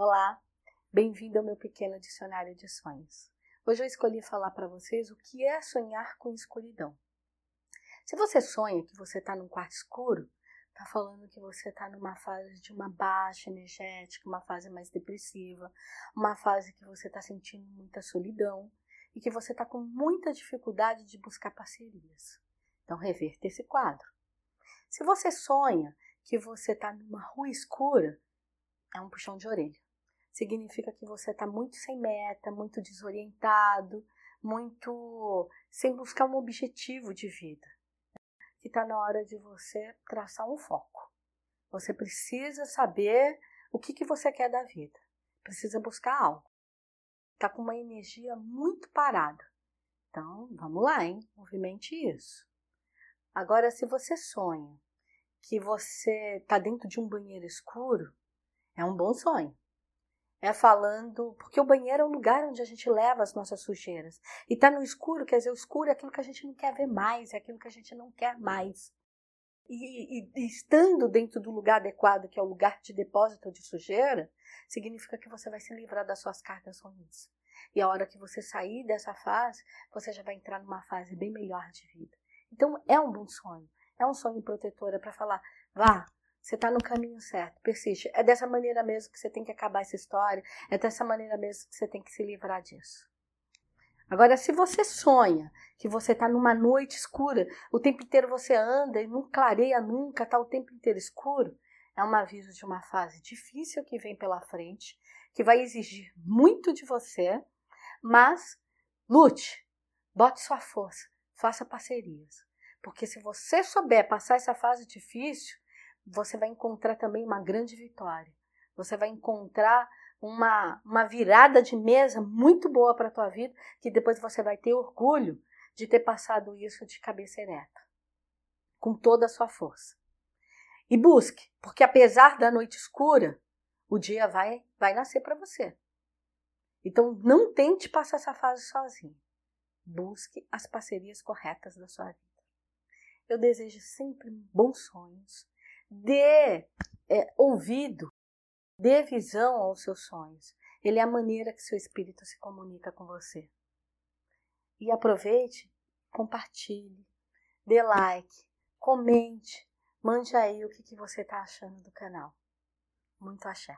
Olá, bem-vindo ao meu pequeno dicionário de sonhos. Hoje eu escolhi falar para vocês o que é sonhar com escuridão. Se você sonha que você está num quarto escuro, está falando que você está numa fase de uma baixa energética, uma fase mais depressiva, uma fase que você está sentindo muita solidão e que você está com muita dificuldade de buscar parcerias. Então, reverta esse quadro. Se você sonha que você está numa rua escura, é um puxão de orelha significa que você está muito sem meta, muito desorientado, muito sem buscar um objetivo de vida. Que está na hora de você traçar um foco. Você precisa saber o que, que você quer da vida. Precisa buscar algo. Está com uma energia muito parada. Então, vamos lá, hein? Movimente isso. Agora, se você sonha que você está dentro de um banheiro escuro, é um bom sonho é falando, porque o banheiro é o lugar onde a gente leva as nossas sujeiras. E tá no escuro, quer dizer, o escuro é aquilo que a gente não quer ver mais, é aquilo que a gente não quer mais. E, e, e estando dentro do lugar adequado, que é o lugar de depósito de sujeira, significa que você vai se livrar das suas cargas ruins. E a hora que você sair dessa fase, você já vai entrar numa fase bem melhor de vida. Então é um bom sonho, é um sonho protetor, é para falar, vá, você está no caminho certo, persiste. É dessa maneira mesmo que você tem que acabar essa história, é dessa maneira mesmo que você tem que se livrar disso. Agora, se você sonha que você está numa noite escura, o tempo inteiro você anda e não clareia nunca, está o tempo inteiro escuro, é um aviso de uma fase difícil que vem pela frente, que vai exigir muito de você, mas lute, bote sua força, faça parcerias. Porque se você souber passar essa fase difícil, você vai encontrar também uma grande vitória. Você vai encontrar uma, uma virada de mesa muito boa para a tua vida, que depois você vai ter orgulho de ter passado isso de cabeça ereta, com toda a sua força. E busque, porque apesar da noite escura, o dia vai, vai nascer para você. Então não tente passar essa fase sozinho. Busque as parcerias corretas da sua vida. Eu desejo sempre bons sonhos, Dê é, ouvido, dê visão aos seus sonhos. Ele é a maneira que seu espírito se comunica com você. E aproveite, compartilhe, dê like, comente, mande aí o que, que você está achando do canal. Muito axé.